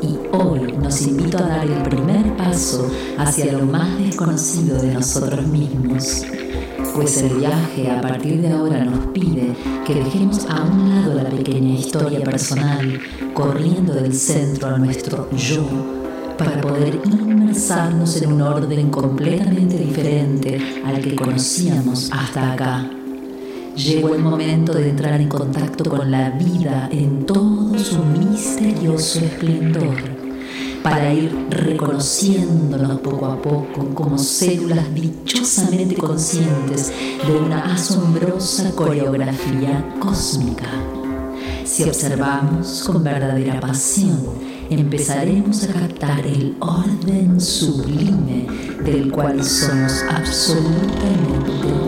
Y hoy nos invito a dar el primer paso hacia lo más desconocido de nosotros mismos. Pues el viaje a partir de ahora nos pide que dejemos a un lado la pequeña historia personal, corriendo del centro a nuestro yo, para poder inmersarnos en un orden completamente diferente al que conocíamos hasta acá. Llegó el momento de entrar en contacto con la vida en todo su misterioso esplendor, para ir reconociéndonos poco a poco como células dichosamente conscientes de una asombrosa coreografía cósmica. Si observamos con verdadera pasión, empezaremos a captar el orden sublime del cual somos absolutamente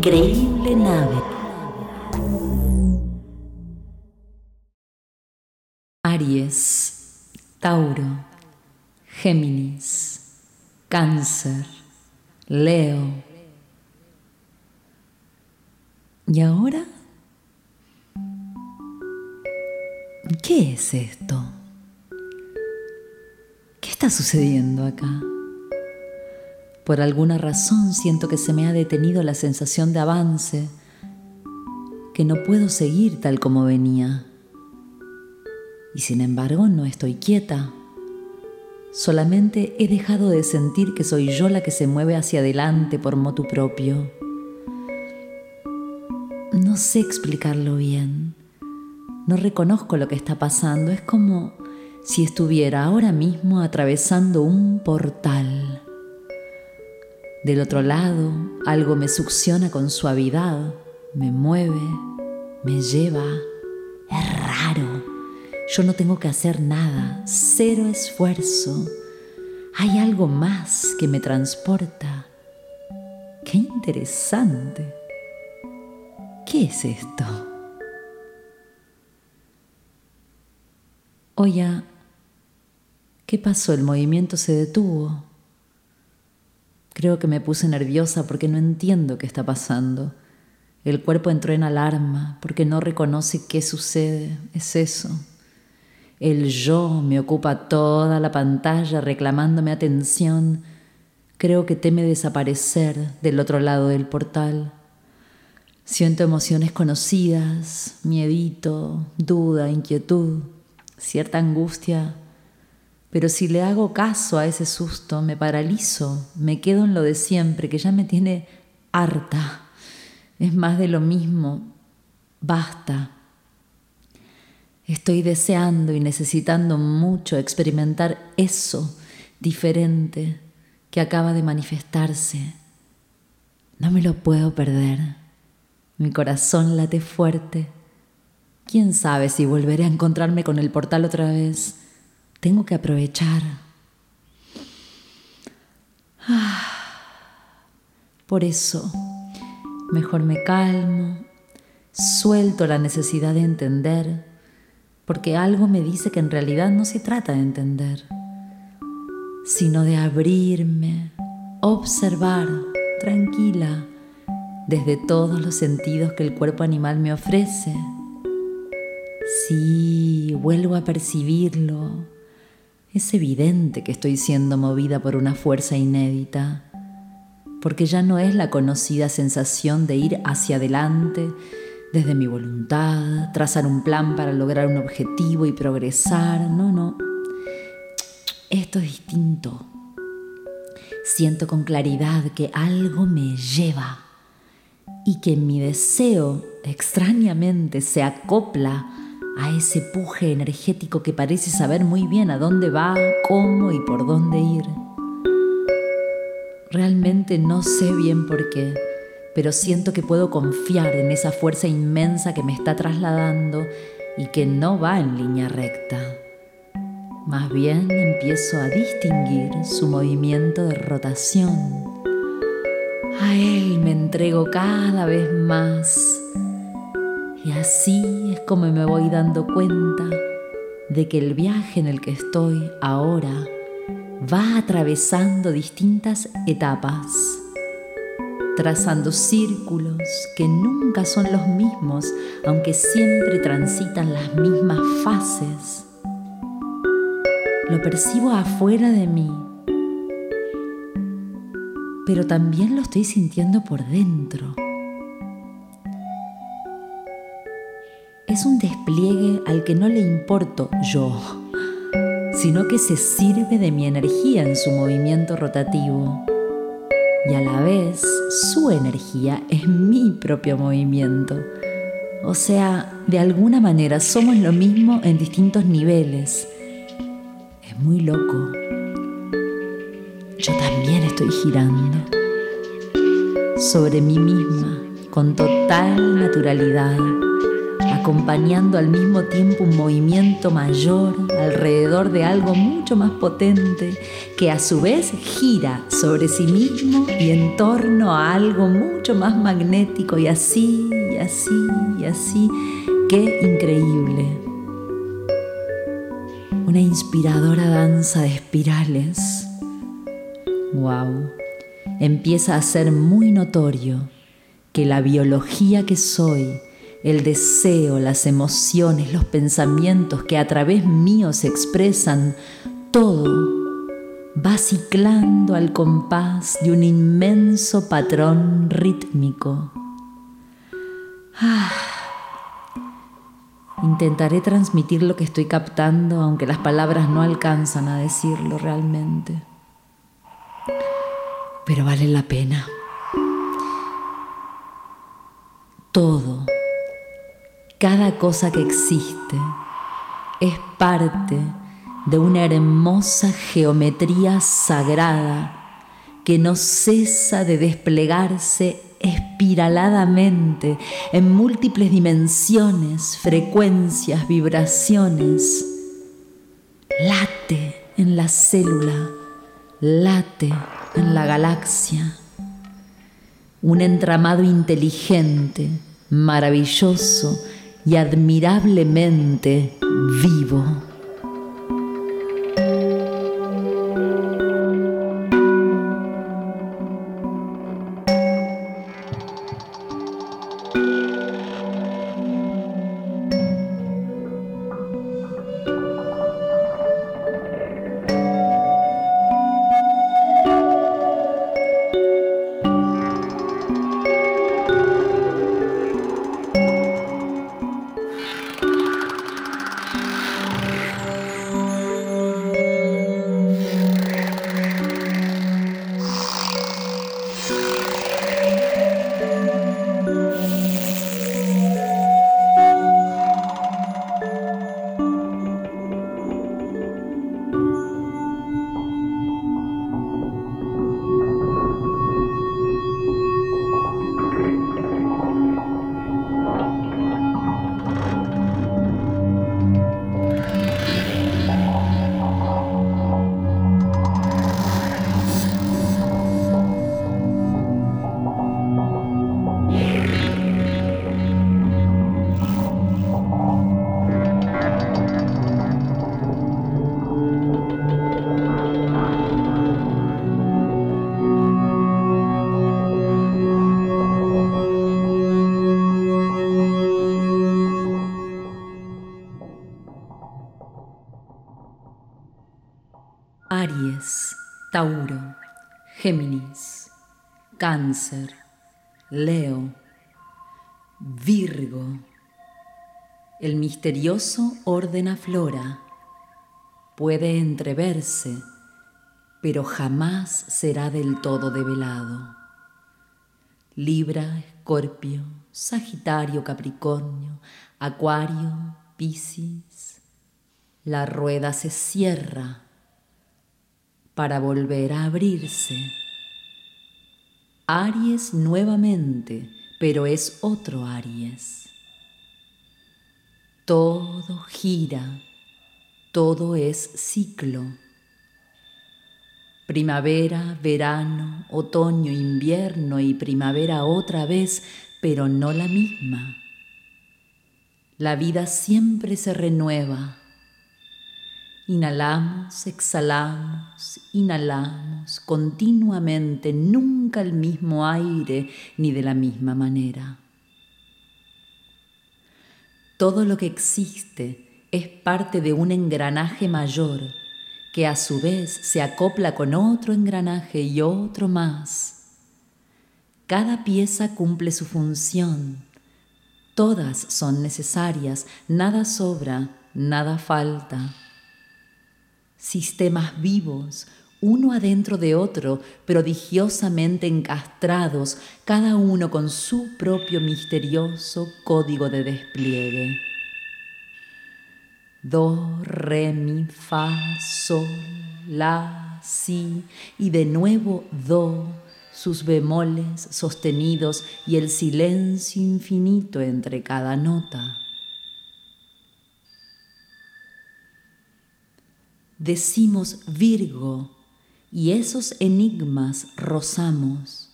increíble nave. Aries, Tauro, Géminis, Cáncer, Leo. ¿Y ahora? ¿Qué es esto? ¿Qué está sucediendo acá? Por alguna razón siento que se me ha detenido la sensación de avance, que no puedo seguir tal como venía. Y sin embargo no estoy quieta. Solamente he dejado de sentir que soy yo la que se mueve hacia adelante por motu propio. No sé explicarlo bien. No reconozco lo que está pasando. Es como si estuviera ahora mismo atravesando un portal. Del otro lado, algo me succiona con suavidad, me mueve, me lleva. Es raro. Yo no tengo que hacer nada, cero esfuerzo. Hay algo más que me transporta. Qué interesante. ¿Qué es esto? Oye, ¿qué pasó? El movimiento se detuvo. Creo que me puse nerviosa porque no entiendo qué está pasando. El cuerpo entró en alarma porque no reconoce qué sucede. Es eso. El yo me ocupa toda la pantalla reclamándome atención. Creo que teme desaparecer del otro lado del portal. Siento emociones conocidas, miedito, duda, inquietud, cierta angustia pero si le hago caso a ese susto, me paralizo, me quedo en lo de siempre, que ya me tiene harta. Es más de lo mismo. Basta. Estoy deseando y necesitando mucho experimentar eso diferente que acaba de manifestarse. No me lo puedo perder. Mi corazón late fuerte. ¿Quién sabe si volveré a encontrarme con el portal otra vez? Tengo que aprovechar. Ah, por eso, mejor me calmo, suelto la necesidad de entender, porque algo me dice que en realidad no se trata de entender, sino de abrirme, observar, tranquila, desde todos los sentidos que el cuerpo animal me ofrece. Sí, vuelvo a percibirlo. Es evidente que estoy siendo movida por una fuerza inédita, porque ya no es la conocida sensación de ir hacia adelante desde mi voluntad, trazar un plan para lograr un objetivo y progresar. No, no. Esto es distinto. Siento con claridad que algo me lleva y que mi deseo extrañamente se acopla a ese puje energético que parece saber muy bien a dónde va, cómo y por dónde ir. Realmente no sé bien por qué, pero siento que puedo confiar en esa fuerza inmensa que me está trasladando y que no va en línea recta. Más bien empiezo a distinguir su movimiento de rotación. A él me entrego cada vez más. Y así es como me voy dando cuenta de que el viaje en el que estoy ahora va atravesando distintas etapas, trazando círculos que nunca son los mismos, aunque siempre transitan las mismas fases lo percibo afuera de mí, pero también lo estoy sintiendo por dentro. Es un despliegue al que no le importo yo, sino que se sirve de mi energía en su movimiento rotativo. Y a la vez su energía es mi propio movimiento. O sea, de alguna manera somos lo mismo en distintos niveles muy loco. Yo también estoy girando sobre mí misma con total naturalidad, acompañando al mismo tiempo un movimiento mayor alrededor de algo mucho más potente que a su vez gira sobre sí mismo y en torno a algo mucho más magnético y así, y así, y así. Qué increíble una inspiradora danza de espirales. Wow. Empieza a ser muy notorio que la biología que soy, el deseo, las emociones, los pensamientos que a través mío se expresan, todo va ciclando al compás de un inmenso patrón rítmico. Ah Intentaré transmitir lo que estoy captando, aunque las palabras no alcanzan a decirlo realmente. Pero vale la pena. Todo, cada cosa que existe, es parte de una hermosa geometría sagrada que no cesa de desplegarse espiraladamente en múltiples dimensiones, frecuencias, vibraciones. Late en la célula, late en la galaxia. Un entramado inteligente, maravilloso y admirablemente vivo. Cáncer, Leo, Virgo. El misterioso orden aflora. Puede entreverse, pero jamás será del todo develado. Libra, Escorpio, Sagitario, Capricornio, Acuario, Piscis. La rueda se cierra para volver a abrirse. Aries nuevamente, pero es otro Aries. Todo gira, todo es ciclo. Primavera, verano, otoño, invierno y primavera otra vez, pero no la misma. La vida siempre se renueva Inhalamos, exhalamos, inhalamos continuamente, nunca el mismo aire ni de la misma manera. Todo lo que existe es parte de un engranaje mayor que a su vez se acopla con otro engranaje y otro más. Cada pieza cumple su función. Todas son necesarias, nada sobra, nada falta sistemas vivos, uno adentro de otro, prodigiosamente encastrados, cada uno con su propio misterioso código de despliegue. Do, re, mi, fa, sol, la, si, y de nuevo do, sus bemoles sostenidos y el silencio infinito entre cada nota. Decimos Virgo y esos enigmas rozamos.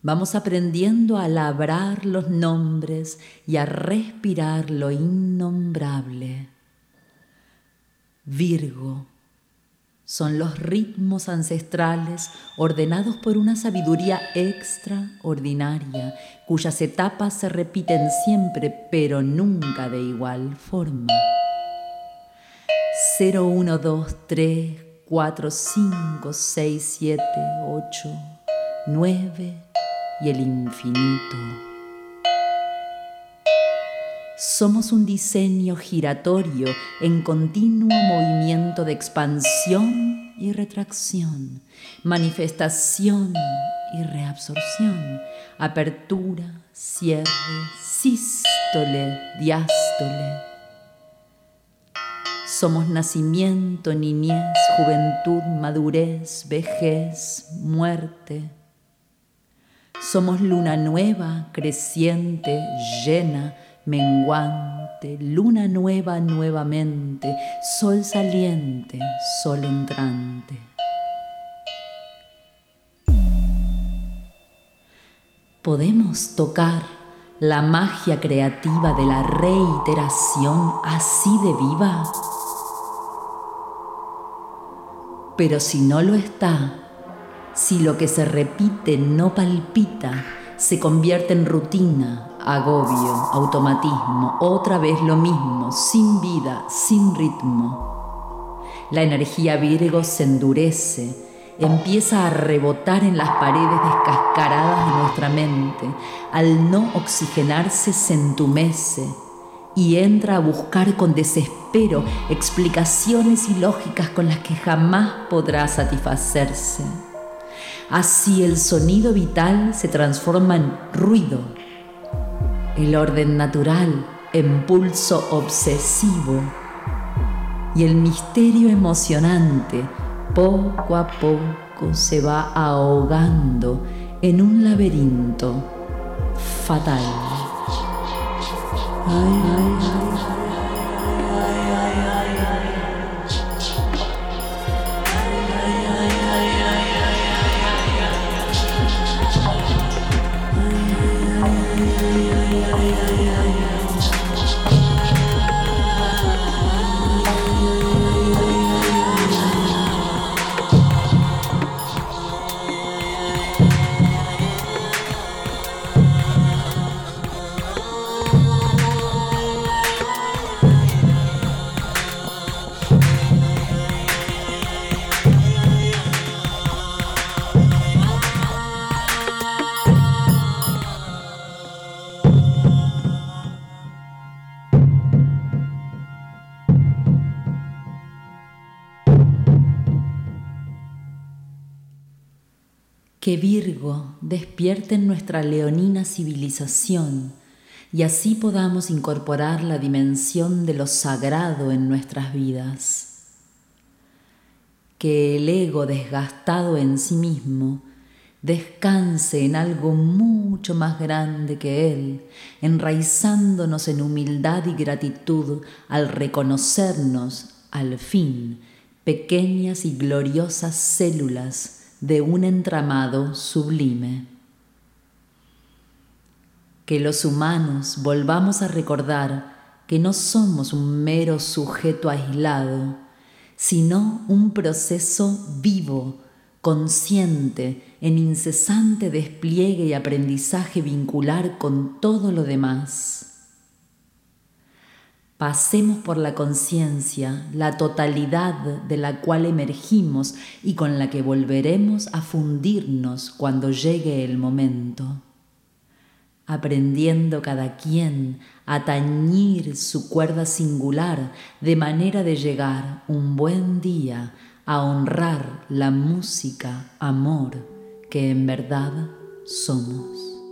Vamos aprendiendo a labrar los nombres y a respirar lo innombrable. Virgo son los ritmos ancestrales ordenados por una sabiduría extraordinaria, cuyas etapas se repiten siempre, pero nunca de igual forma. 0, 1, 2, 3, 4, 5, 6, 7, 8, 9 y el infinito. Somos un diseño giratorio en continuo movimiento de expansión y retracción, manifestación y reabsorción, apertura, cierre, sístole, diástole somos nacimiento, niñez, juventud, madurez, vejez, muerte. Somos luna nueva, creciente, llena, menguante, luna nueva nuevamente, sol saliente, sol entrante. Podemos tocar la magia creativa de la reiteración así de viva. Pero si no lo está, si lo que se repite no palpita, se convierte en rutina, agobio, automatismo, otra vez lo mismo, sin vida, sin ritmo. La energía Virgo se endurece, empieza a rebotar en las paredes descascaradas de nuestra mente, al no oxigenarse se entumece, y entra a buscar con desespero explicaciones y lógicas con las que jamás podrá satisfacerse. Así el sonido vital se transforma en ruido, el orden natural en pulso obsesivo y el misterio emocionante poco a poco se va ahogando en un laberinto fatal. yeah, yeah, yeah. Que Virgo despierte en nuestra leonina civilización y así podamos incorporar la dimensión de lo sagrado en nuestras vidas. Que el ego desgastado en sí mismo descanse en algo mucho más grande que Él, enraizándonos en humildad y gratitud al reconocernos, al fin, pequeñas y gloriosas células de un entramado sublime. Que los humanos volvamos a recordar que no somos un mero sujeto aislado, sino un proceso vivo, consciente, en incesante despliegue y aprendizaje vincular con todo lo demás Pasemos por la conciencia, la totalidad de la cual emergimos y con la que volveremos a fundirnos cuando llegue el momento, aprendiendo cada quien a tañir su cuerda singular de manera de llegar un buen día a honrar la música, amor, que en verdad somos.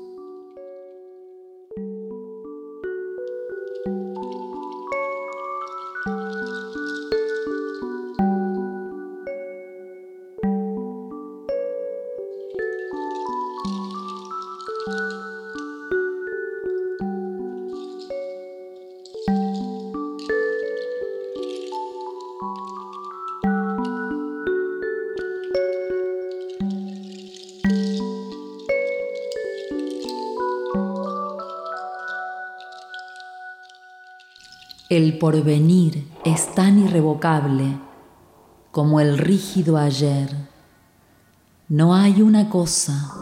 El porvenir es tan irrevocable como el rígido ayer. No hay una cosa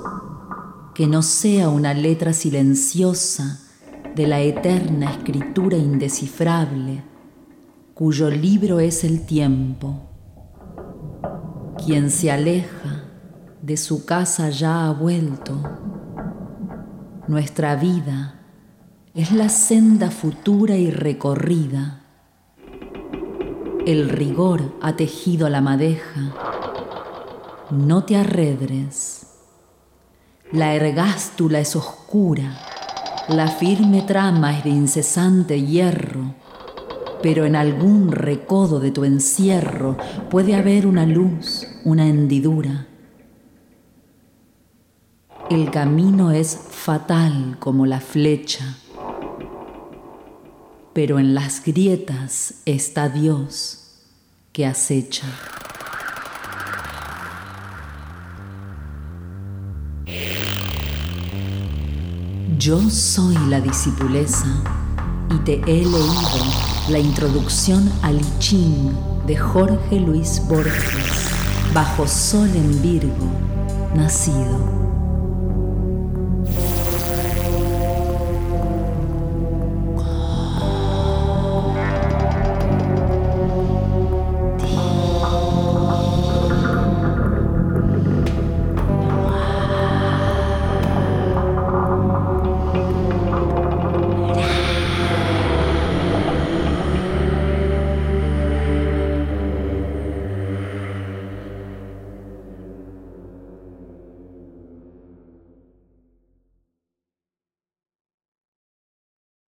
que no sea una letra silenciosa de la eterna escritura indescifrable, cuyo libro es el tiempo. Quien se aleja de su casa ya ha vuelto. Nuestra vida es la senda futura y recorrida. El rigor ha tejido la madeja. No te arredres. La ergástula es oscura. La firme trama es de incesante hierro. Pero en algún recodo de tu encierro puede haber una luz, una hendidura. El camino es fatal como la flecha pero en las grietas está Dios que acecha. Yo soy la discipuleza y te he leído la introducción al Ching de Jorge Luis Borges, bajo sol en Virgo, nacido